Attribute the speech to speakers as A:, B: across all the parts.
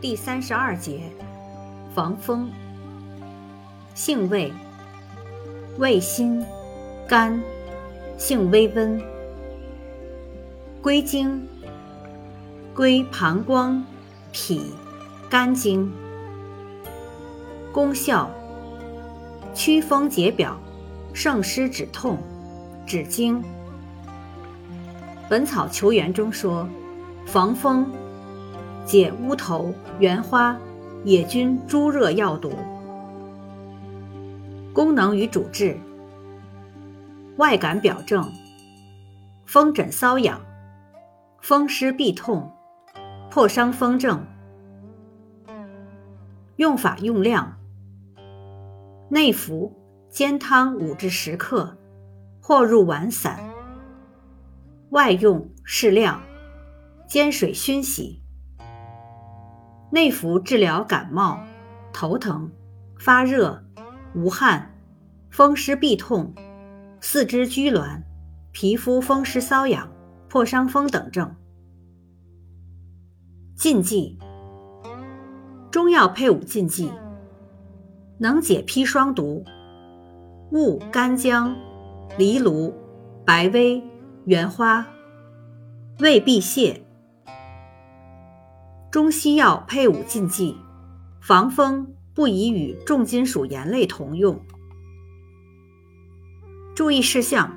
A: 第三十二节，防风。性味：味辛，甘，性微温。归经：归膀胱、脾、肝经。功效：祛风解表，胜湿止痛，止惊。《本草求源》中说，防风。解乌头、原花、野菌诸热药毒。功能与主治：外感表症：风疹瘙痒、风湿痹痛、破伤风症。用法用量：内服煎汤五至十克，或入丸散；外用适量，煎水熏洗。内服治疗感冒、头疼、发热、无汗、风湿痹痛、四肢拘挛、皮肤风湿瘙痒、破伤风等症。禁忌：中药配伍禁忌：能解砒霜毒，勿干姜、藜芦、白薇、圆花；胃痹泻。中西药配伍禁忌：防风不宜与重金属盐类同用。注意事项：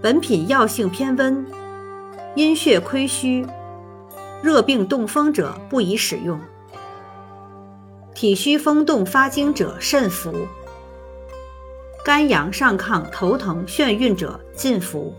A: 本品药性偏温，阴血亏虚、热病动风者不宜使用；体虚风动发经者慎服；肝阳上亢、头疼、眩晕者禁服。